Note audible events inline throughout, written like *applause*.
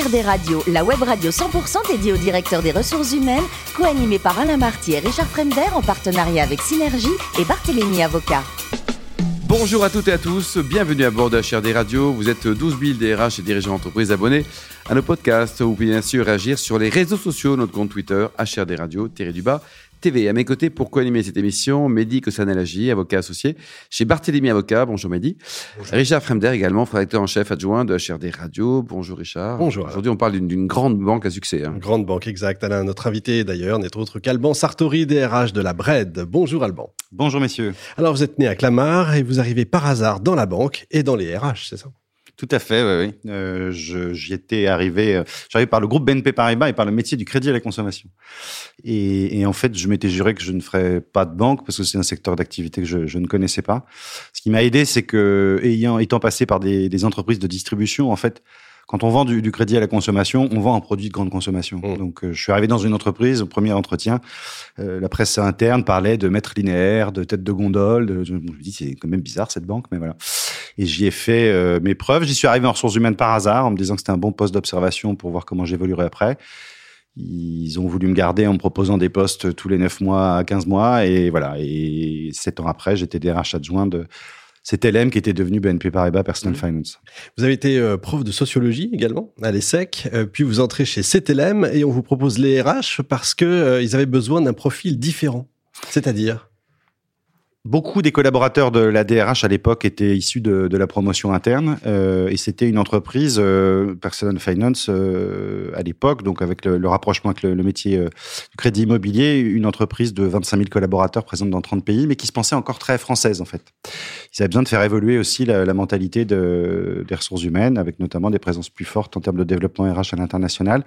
Radio, la web radio 100% dédiée aux directeurs des ressources humaines, co-animée par Alain Marty et Richard Fremder en partenariat avec Synergie et Barthélémy Avocat. Bonjour à toutes et à tous, bienvenue à bord de HRD Radio. Vous êtes 12 000 DRH et dirigeants d'entreprise abonnés à nos podcasts. Vous pouvez bien sûr réagir sur les réseaux sociaux, notre compte Twitter, HRD Radio, du bas, TV. À mes côtés, pour co-animer cette émission, Mehdi Kossanelagi, avocat associé chez Barthélémy Avocat. Bonjour Mehdi. Richard Fremder également, rédacteur en chef adjoint de HRD Radio. Bonjour Richard. Bonjour. Aujourd'hui, on parle d'une grande banque à succès. Hein. grande banque, exact. Alain, notre invité d'ailleurs n'est autre qu'Alban Sartori, DRH de la Bred. Bonjour Alban. Bonjour messieurs. Alors vous êtes né à Clamart et vous arrivez par hasard dans la banque et dans les RH, c'est ça? Tout à fait, oui. Euh, j'y étais arrivé, euh, j'arrivais par le groupe BNP Paribas et par le métier du crédit à la consommation. Et, et en fait, je m'étais juré que je ne ferais pas de banque parce que c'est un secteur d'activité que je, je, ne connaissais pas. Ce qui m'a aidé, c'est que, ayant, étant passé par des, des entreprises de distribution, en fait, quand on vend du, du, crédit à la consommation, on vend un produit de grande consommation. Mmh. Donc, euh, je suis arrivé dans une entreprise, au premier entretien, euh, la presse interne parlait de mètres linéaires, de tête de gondole. De, je, me dis, c'est quand même bizarre cette banque, mais voilà. Et j'y ai fait euh, mes preuves. J'y suis arrivé en ressources humaines par hasard, en me disant que c'était un bon poste d'observation pour voir comment j'évoluerais après. Ils ont voulu me garder en me proposant des postes tous les 9 mois à 15 mois. Et voilà. Et sept ans après, j'étais DRH adjoint de c'est LM qui était devenu BNP Paribas Personal mmh. Finance. Vous avez été euh, prof de sociologie également à l'ESSEC, euh, puis vous entrez chez CTLM et on vous propose les RH parce que euh, ils avaient besoin d'un profil différent. C'est-à-dire Beaucoup des collaborateurs de la DRH à l'époque étaient issus de, la promotion interne euh, et c'était une entreprise euh, Personal Finance euh, à l'époque, donc avec le, rapprochement avec le, métier euh, du crédit immobilier, une entreprise de 25 000 collaborateurs présente dans 30 pays, mais qui se pensait encore très française en fait. Ils avaient besoin de faire évoluer aussi la, la mentalité de, des ressources humaines, avec notamment des présences plus fortes en termes de développement RH à l'international.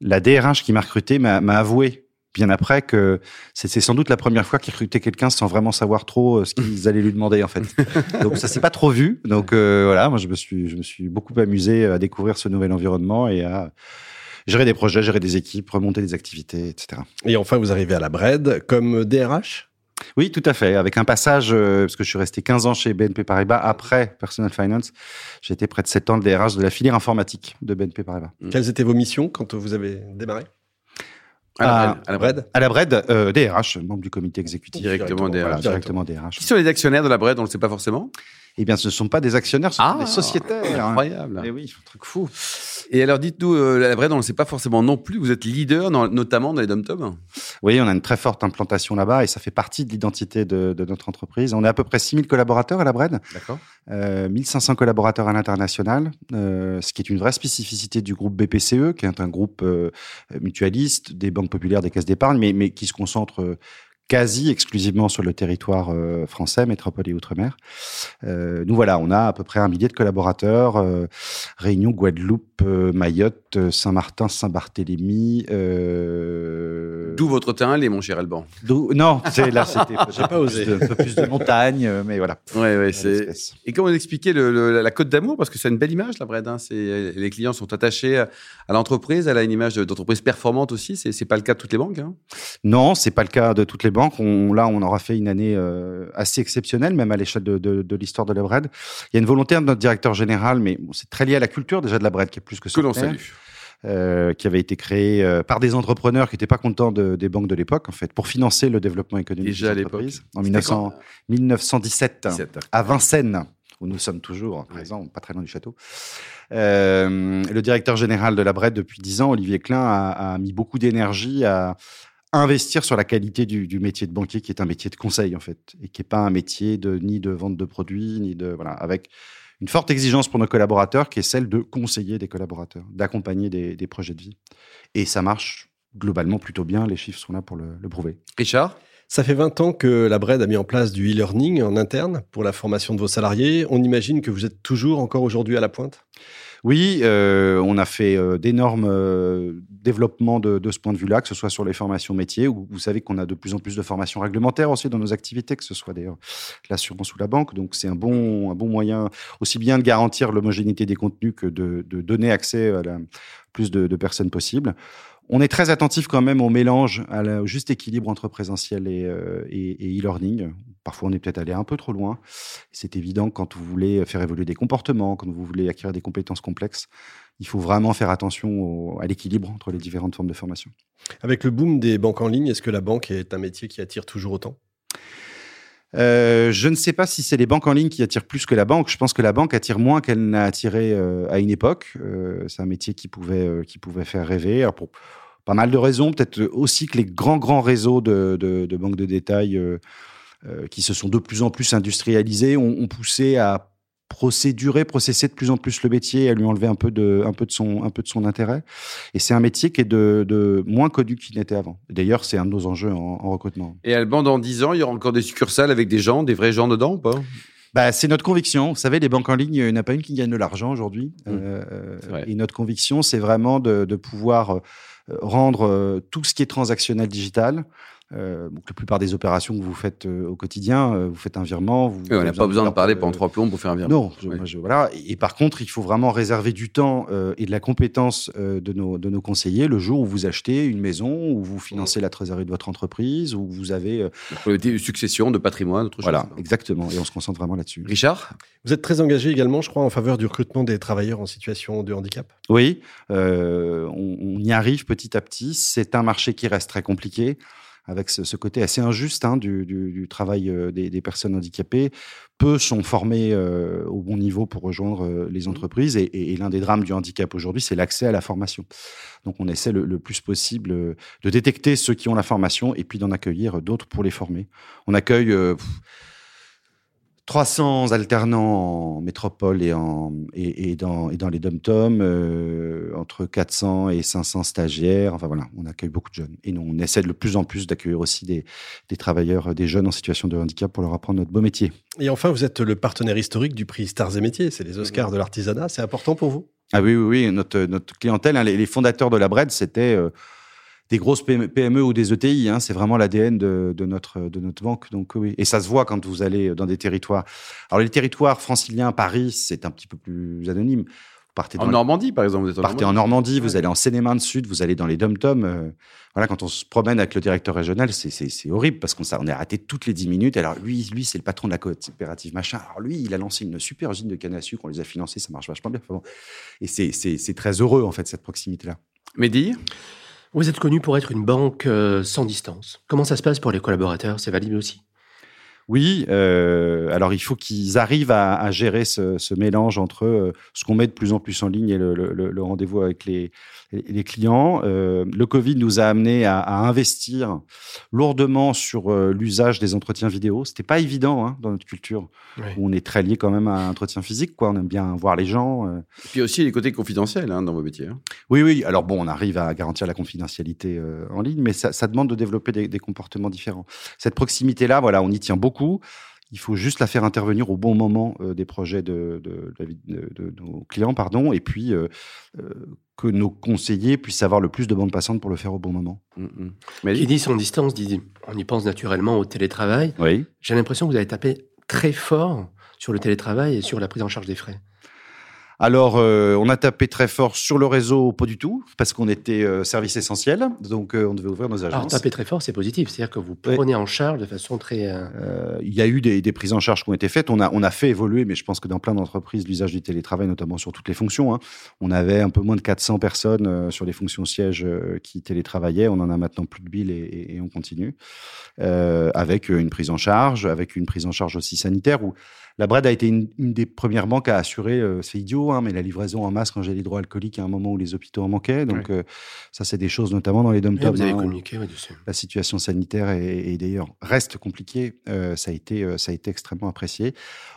La DRH qui m'a recruté m'a avoué bien après que c'est sans doute la première fois qu'il recrutait quelqu'un sans vraiment savoir trop euh, ce qu'ils *laughs* allaient lui demander en fait. Donc ça s'est pas trop vu. Donc euh, voilà, moi je me suis je me suis beaucoup amusé à découvrir ce nouvel environnement et à gérer des projets, gérer des équipes, remonter des activités, etc. Et enfin vous arrivez à la Bred comme DRH. Oui, tout à fait. Avec un passage, euh, parce que je suis resté 15 ans chez BNP Paribas après Personal Finance, j'ai été près de 7 ans de DRH de la filière informatique de BNP Paribas. Quelles étaient vos missions quand vous avez démarré? À, à, la Bred À la Bred, euh, DRH, membre du comité exécutif. Directement, DRH. Voilà, directement DRH. Qui sont les actionnaires de la Bred On ne le sait pas forcément? Eh bien, ce ne sont pas des actionnaires, ce sont ah, des sociétaires. Incroyable. Et oui, un truc fou. Et alors, dites-nous, euh, la Bred, on ne le sait pas forcément non plus. Vous êtes leader, dans, notamment dans les dom-toms Oui, on a une très forte implantation là-bas et ça fait partie de l'identité de, de, notre entreprise. On est à peu près 6000 collaborateurs à la Bred. D'accord. Euh, 1500 collaborateurs à l'international, euh, ce qui est une vraie spécificité du groupe BPCE, qui est un groupe euh, mutualiste des banques populaires, des caisses d'épargne, mais, mais qui se concentre quasi exclusivement sur le territoire euh, français, métropole et outre-mer. Euh, nous voilà, on a à peu près un millier de collaborateurs. Euh, Réunion, Guadeloupe, euh, Mayotte, euh, Saint-Martin, Saint-Barthélemy. D'où votre teint, les mon cher Alban? Non, c'est là, c'était. *laughs* J'ai pas osé. Un peu plus de montagne, mais voilà. Ouais, ouais, c'est. Et comment vous expliquez le, le, la Côte d'Amour? Parce que c'est une belle image, la Bred. Hein. Les clients sont attachés à l'entreprise. Elle a une image d'entreprise performante aussi. C'est c'est pas le cas de toutes les banques. Hein? Non, c'est pas le cas de toutes les banques on, là, on aura fait une année euh, assez exceptionnelle, même à l'échelle de, de, de l'histoire de la Bred. Il y a une volonté de notre directeur général, mais bon, c'est très lié à la culture déjà de la Bred, qui est plus que que l'on salue. Euh, qui avait été créé euh, par des entrepreneurs qui n'étaient pas contents de, des banques de l'époque, en fait, pour financer le développement économique Déjà des entreprises. En 1900, 1917, 17, à Vincennes, où nous sommes toujours présents, pas très loin du château. Euh, le directeur général de la Bred depuis dix ans, Olivier Klein, a, a mis beaucoup d'énergie à, investir sur la qualité du, du, métier de banquier, qui est un métier de conseil en fait, et qui est pas un métier de ni de vente de produits, ni de voilà, avec une forte exigence pour nos collaborateurs, qui est celle de conseiller des collaborateurs, d'accompagner des, projets de vie. Et ça marche globalement plutôt bien. Les chiffres sont là pour le prouver. Richard? Ça fait 20 ans que la Bred a mis en place du e-learning en interne pour la formation de vos salariés. On imagine que vous êtes toujours encore aujourd'hui à la pointe? Oui, euh, on a fait euh, d'énormes euh, développements de, ce point de vue-là, que ce soit sur les formations métiers, où vous savez qu'on a de plus en plus de formations réglementaires aussi dans nos activités, que ce soit d'ailleurs l'assurance ou la banque. Donc c'est un bon, un bon moyen aussi bien de garantir l'homogénéité des contenus que de, donner accès à la plus de, de personnes possible. On est très attentif quand même au mélange, à au juste équilibre entre présentiel et, euh, et, e-learning. Parfois, on est peut-être allé un peu trop loin. C'est évident quand vous voulez faire évoluer des comportements, quand vous voulez acquérir des compétences complexes, il faut vraiment faire attention à l'équilibre entre les différentes formes de formation. Avec le boom des banques en ligne, est-ce que la banque est un métier qui attire toujours autant? Euh, je ne sais pas si c'est les banques en ligne qui attirent plus que la banque. Je pense que la banque attire moins qu'elle n'a attiré euh, à une époque. Euh, c'est un métier qui pouvait, qui pouvait faire rêver. Alors pour pas mal de raisons, peut-être aussi que les grands, grands réseaux de, de, de banques de détail qui se sont de plus en plus industrialisés ont, ont poussé à procédurer, processer de plus en plus le métier, à lui enlever un peu de, un peu de, son, un peu de son intérêt. Et c'est un métier qui est de, de moins connu qu'il n'était avant. D'ailleurs, c'est un de nos enjeux en, en recrutement. Et Alban, dans 10 ans, il y aura encore des succursales avec des gens, des vrais gens dedans ou pas? Bah, c'est notre conviction. Vous savez, les banques en ligne, il n'y en a pas une qui gagne de l'argent aujourd'hui. Mmh. Euh, et notre conviction, c'est vraiment de, de pouvoir euh, rendre euh, tout ce qui est transactionnel digital. Euh, donc la plupart des opérations que vous faites euh, au quotidien, euh, vous faites un virement. Vous, Oui, On n'a pas besoin de parler pendant trois plombs pour faire un virement. non, je- Oui. moi, je- voilà. Et, et par contre, il faut vraiment réserver du temps euh, et de la compétence euh, de, nos, de nos conseillers le jour où vous achetez une maison, où vous financez la trésorerie de votre entreprise, où vous avez. euh, le succession de patrimoine, autre voilà, chose. exactement. Et on se concentre vraiment là-dessus. Richard? Vous êtes très engagé également, je crois, en faveur du recrutement des travailleurs en situation de handicap? Oui, euh, on, on y arrive petit à petit. C'est un marché qui reste très compliqué, avec ce, ce côté assez injuste hein, du, du- du travail euh, des, des personnes handicapées. Peu sont formés euh, au bon niveau pour rejoindre euh, les entreprises, et, et- et l'un des drames du handicap aujourd'hui, c'est l'accès à la formation. Donc on essaie le, le plus possible de détecter ceux qui ont la formation, et puis d'en accueillir d'autres pour les former. On accueille... pff, 300 alternants en métropole et, en, et, et dans, et dans les dom-toms, euh, entre 400 et 500 stagiaires. Enfin voilà, on accueille beaucoup de jeunes. Et nous, on essaie de plus en plus d'accueillir aussi des, des travailleurs, des jeunes en situation de handicap pour leur apprendre notre beau métier. Et enfin, vous êtes le partenaire historique du prix Stars et Métiers. C'est les Oscars de l'artisanat. C'est important pour vous? Ah oui, oui, oui. Notre, notre clientèle, hein, les, les fondateurs de la Bred, c'était euh, des grosses PME, ou des ETI. Hein, c'est vraiment l'ADN de, de, notre, de notre banque. Donc oui. Et ça se voit quand vous allez dans des territoires. Alors les territoires franciliens, Paris, c'est un petit peu plus anonyme. Vous partez dans En Normandie, par exemple. Vous êtes en partez en Normandie, vous allez en Seine-et-Marne Sud, vous allez dans les dom-toms. euh, voilà, quand on se promène avec le directeur régional, c'est- horrible parce qu'on on est arrêté toutes les 10 minutes. Alors lui, lui c'est le patron de la coopérative machin. Alors lui, il a lancé une super usine de canne à sucre, on les a financés, ça marche vachement bien. Et c'est très heureux en fait cette proximité-là. Mehdi? Vous êtes connu pour être une banque euh, sans distance. Comment ça se passe pour les collaborateurs? C'est valide aussi? Oui, euh, alors il faut qu'ils arrivent à, à gérer ce, ce mélange entre euh, ce qu'on met de plus en plus en ligne et le, le- le- rendez-vous avec les, les clients. Euh, le Covid nous a amené à, à investir lourdement sur euh, l'usage des entretiens vidéo. C'était pas évident hein, dans notre culture, où on est très lié quand même à un entretien physique. Quoi. On aime bien voir les gens. euh. Et puis aussi les côtés confidentiels hein, dans vos métiers. hein. Oui, oui. Alors bon, on arrive à garantir la confidentialité euh, en ligne, mais ça, ça demande de développer des, des comportements différents. Cette proximité-là, voilà, on y tient beaucoup. Il faut juste la faire intervenir au bon moment euh, des projets de, de, de la vie de- de nos clients, pardon, et puis euh, euh, que nos conseillers puissent avoir le plus de bandes passantes pour le faire au bon moment. Mm. Qui dit sans distance, dit, on y pense naturellement au télétravail. Oui. J'ai l'impression que vous avez tapé très fort sur le télétravail et sur la prise en charge des frais. Alors, euh, on a tapé très fort sur le réseau, pas du tout, parce qu'on était euh, service essentiel, donc euh, on devait ouvrir nos Alors agences. taper très fort, c'est positif. C'est-à-dire que vous prenez en charge de façon très... il y a eu des, des prises en charge qui ont été faites. On a, on a fait évoluer, mais je pense que dans plein d'entreprises, l'usage du télétravail, notamment sur toutes les fonctions. hein. On avait un peu moins de 400 personnes sur les fonctions sièges qui télétravaillaient. On en a maintenant plus de 1000 et, et- et on continue. Avec une prise en charge, avec une prise en charge aussi sanitaire où la Bred a été une, une des premières banques à assurer, c'est idiot, hein, mais la livraison en masse en gel hydroalcoolique à un moment où les hôpitaux en manquaient. Donc, euh, ça, c'est des choses, notamment dans les dom vous avez communiqué dessus. la situation sanitaire et, et d'ailleurs reste compliquée. Euh, ça a été, euh, ça a été extrêmement apprécié.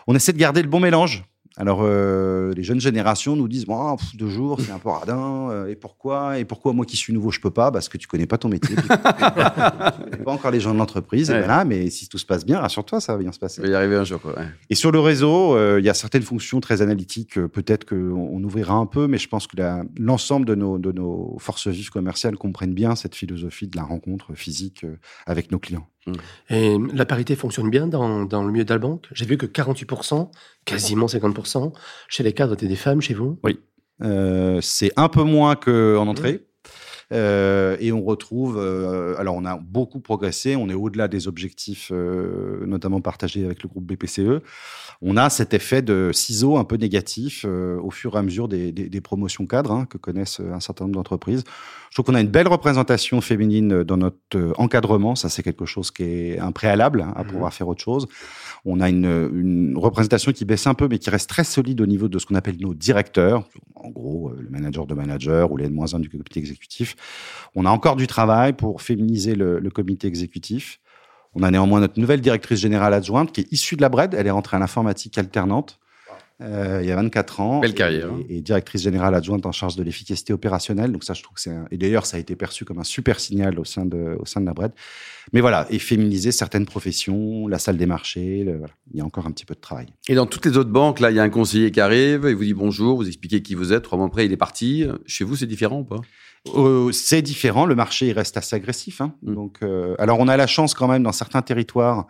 On essaie de garder le bon mélange. Alors, euh, les jeunes générations nous disent bon, pff, deux jours, c'est un peu radin. euh, et pourquoi Et pourquoi moi qui suis nouveau, je peux pas? Parce que tu connais pas ton métier. *laughs* tu connais pas encore les gens de l'entreprise. Et Ouais. voilà. Mais si tout se passe bien, rassure-toi, ça va bien se passer. Ça va y arriver un jour. Quoi. ouais. Et sur le réseau, euh, il y a certaines fonctions très analytiques. euh, Peut-être qu'on on ouvrira un peu, mais je pense que la- l'ensemble de nos, de nos forces vives commerciales comprennent bien cette philosophie de la rencontre physique euh, avec nos clients. Et la parité fonctionne bien dans, dans le milieu de la banque? J'ai vu que 48%, quasiment 50%, chez les cadres étaient des femmes chez vous? Euh, c'est un peu moins qu'en entrée. Euh, et on retrouve, euh, alors on a beaucoup progressé, on est au-delà des objectifs, euh, notamment partagés avec le groupe BPCE. On a cet effet de ciseaux un peu négatif au fur et à mesure des, des- des promotions cadres hein, que connaissent un certain nombre d'entreprises. Je trouve qu'on a une belle représentation féminine dans notre encadrement. Ça, c'est quelque chose qui est un préalable hein, à pouvoir faire autre chose. On a une, une représentation qui baisse un peu, mais qui reste très solide au niveau de ce qu'on appelle nos directeurs. En gros, le manager de manager ou les N-1 du comité exécutif. On a encore du travail pour féminiser le, comité exécutif. On a néanmoins notre nouvelle directrice générale adjointe qui est issue de la BRED. Elle est rentrée à l'informatique alternante euh, il y a 24 ans. Belle carrière, hein. Et, et directrice générale adjointe en charge de l'efficacité opérationnelle. Donc ça, je trouve que c'est... un- Et d'ailleurs, ça a été perçu comme un super signal au sein de, au sein de la BRED. Mais voilà, et féminiser certaines professions, la salle des marchés, le- voilà. il y a encore un petit peu de travail. Et dans toutes les autres banques, là, il y a un conseiller qui arrive, il vous dit bonjour, vous expliquez qui vous êtes, trois mois après, il est parti. Chez vous, c'est différent ou pas? Euh, c'est différent, le marché il reste assez agressif. hein. Mm. Donc, euh, alors on a la chance quand même dans certains territoires,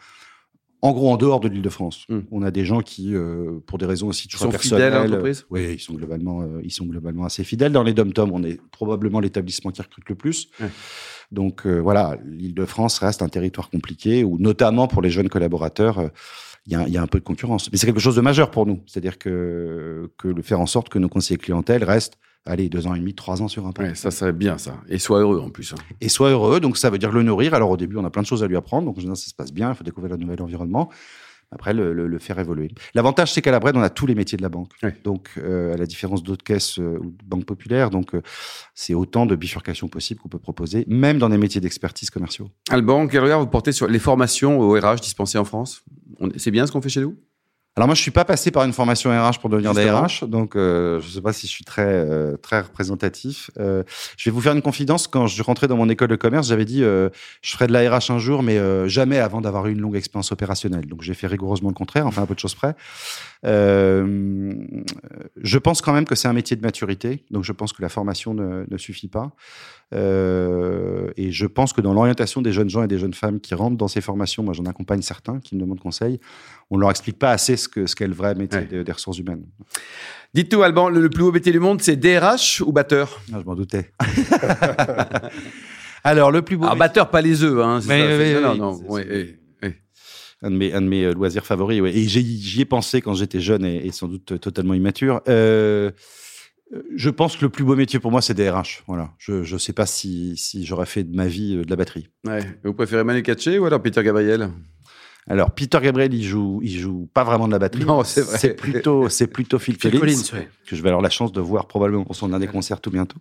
en gros en dehors de l'Île-de-France, Mm. on a des gens qui, euh, pour des raisons aussi de choix sont fidèles à personnels, l'entreprise Oui, ils sont globalement, euh, ils sont globalement assez fidèles. Dans les dom-toms, on est probablement l'établissement qui recrute le plus. Donc euh, voilà, l'Île-de-France reste un territoire compliqué où, notamment pour les jeunes collaborateurs, euh, il y, y a un peu de concurrence. Mais c'est quelque chose de majeur pour nous. C'est-à-dire que, que le faire en sorte que nos conseillers clientèle restent, allez, deux ans et demi, trois ans sur un poste. Ouais, ça serait bien, ça. Et sois heureux en plus. hein. Et soit heureux, donc ça veut dire le nourrir. Alors au début, on a plein de choses à lui apprendre, donc en général, ça se passe bien, il faut découvrir un nouvel environnement. Après, le, le- le faire évoluer. L'avantage, c'est qu'à la Bred, on a tous les métiers de la banque. Donc, euh, à la différence d'autres caisses euh, ou de banques populaires, donc euh, c'est autant de bifurcations possibles qu'on peut proposer, même dans des métiers d'expertise commerciaux. Alban, quel regard vous portez sur les formations au RH dispensées en France? C'est bien ce qu'on fait chez nous? Alors moi, je suis pas passé par une formation RH pour devenir Justement. RH, donc euh, je sais pas si je suis très euh, très représentatif. Euh, je vais vous faire une confidence. Quand je rentrais dans mon école de commerce, j'avais dit euh, je ferai de la RH un jour, mais jamais avant d'avoir eu une longue expérience opérationnelle. Donc j'ai fait rigoureusement le contraire, enfin un peu de choses près. Je pense quand même que c'est un métier de maturité, donc je pense que la formation ne, ne suffit pas. Et je pense que dans l'orientation des jeunes gens et des jeunes femmes qui rentrent dans ces formations, moi j'en accompagne certains qui me demandent conseil, on leur explique pas assez ce que ce qu'est le vrai métier Ouais. des, des ressources humaines. Dites-nous, Alban, le, le plus beau métier du monde, c'est DRH ou batteur? Ah, je m'en doutais. *laughs* Alors le plus beau, Alors, batteur, pas les œufs. Hein, ça, oui, oui, non, oui, non, un de mes, un de mes euh, loisirs favoris, ouais. et j'y ai pensé quand j'étais jeune et, et sans doute totalement immature. Euh, je pense que le plus beau métier pour moi, c'est DRH. Voilà. Je ne sais pas si, si j'aurais fait de ma vie euh, de la batterie. Ouais. Vous préférez Manu Katché ou alors Peter Gabriel? Alors, Peter Gabriel, il joue, il joue pas vraiment de la batterie. Non, c'est vrai. C'est plutôt, c'est plutôt Phil, Phil Collins, Collins, ouais. que je vais avoir la chance de voir probablement pour son dernier concert tout bientôt.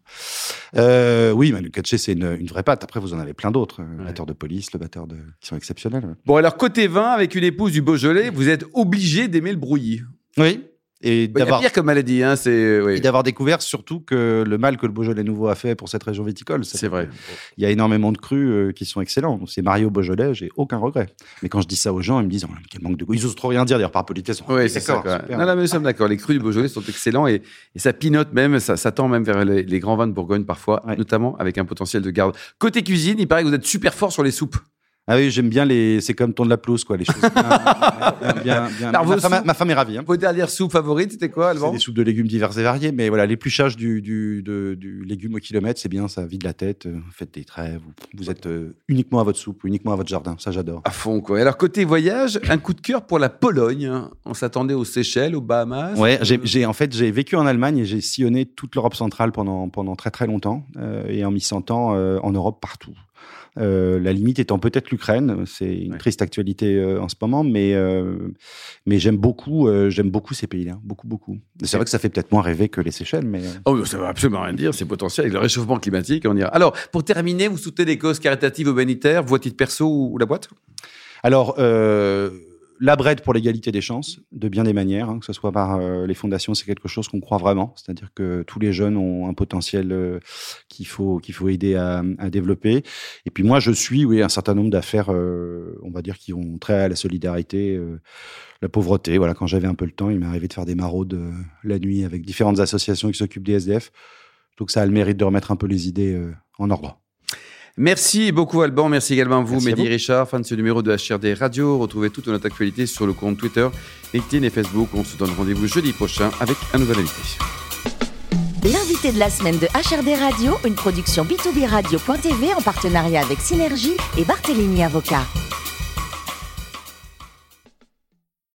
Euh, oui, Manu Katché, c'est une, une vraie patte. Après, vous en avez plein d'autres. Le Ouais. batteur de police, le batteur de, qui sont exceptionnels. ouais. Bon, alors, côté vin, avec une épouse du Beaujolais, vous êtes obligé d'aimer le brouillis. Oui. Et d'avoir, pire comme maladie, hein, c'est. oui. et d'avoir découvert surtout que le mal que le Beaujolais nouveau a fait pour cette région viticole. C'est vrai. Il y a énormément de crus euh, qui sont excellents. C'est Mario Beaujolais, j'ai aucun regret. Mais quand je dis ça aux gens, ils me disent oh, quel manque de goût. Ils osent trop rien dire d'ailleurs par politesse. Oui, c'est ça. Quoi. Non, non, mais nous sommes d'accord. Les crus du Beaujolais sont excellents et, et ça pinote même, ça, ça tend même vers les, les grands vins de Bourgogne parfois, Ouais. notamment avec un potentiel de garde. Côté cuisine, il paraît que vous êtes super fort sur les soupes. Ah oui, j'aime bien les. C'est comme ton de la pelouse, quoi. Les choses *laughs* bien. bien, bien, bien- Alors, vos ma, femme, soupes- ma femme est ravie. Hein. Vos dernières soupes favorites, c'était quoi, C'est Alban des soupes de légumes divers et variés, mais voilà, l'épluchage du, du, de- du légume au kilomètre, c'est bien, ça vide la tête. euh, Vous faites des traits, vous, vous êtes euh, uniquement à votre soupe, uniquement à votre jardin. Ça, j'adore. À fond, quoi. Alors, côté voyage, un coup de cœur pour la Pologne. hein. On s'attendait aux Seychelles, aux Bahamas. Ouais, j'ai- en fait, j'ai vécu en Allemagne et j'ai sillonné toute l'Europe centrale pendant, pendant très très longtemps euh, et en m'y sentant euh, en Europe partout. Euh, la limite étant peut-être l'Ukraine, c'est une Ouais. triste actualité euh, en ce moment, mais euh, mais j'aime beaucoup, j'aime beaucoup ces pays-là, beaucoup beaucoup. C'est vrai que ça fait peut-être moins rêver que les Seychelles, mais Oh, ça veut absolument rien dire, c'est potentiel. Avec le réchauffement climatique, on ira. Alors, pour terminer, vous soutenez des causes caritatives ou humanitaires, à titre perso ou la boîte? Alors, euh, la BRED pour l'égalité des chances, de bien des manières, hein, que ce soit par euh, les fondations, c'est quelque chose qu'on croit vraiment. C'est-à-dire que tous les jeunes ont un potentiel euh, qu'il faut, qu'il faut aider à, développer. Et puis moi, je suis, oui, un certain nombre d'affaires, euh, on va dire, qui ont trait à la solidarité, la pauvreté. Voilà, quand j'avais un peu le temps, il m'est arrivé de faire des maraudes la nuit avec différentes associations qui s'occupent des SDF. Donc ça a le mérite de remettre un peu les idées en ordre. Merci beaucoup Alban, merci également à vous Merci à Mehdi vous. Richard, fan de ce numéro de HRD Radio. Retrouvez toute notre actualité sur le compte Twitter, LinkedIn et Facebook. On se donne rendez-vous jeudi prochain avec un nouvel invité. L'invité de la semaine de HRD Radio, une production B2B Radio.tv en partenariat avec Synergie et Barthélémy Avocat.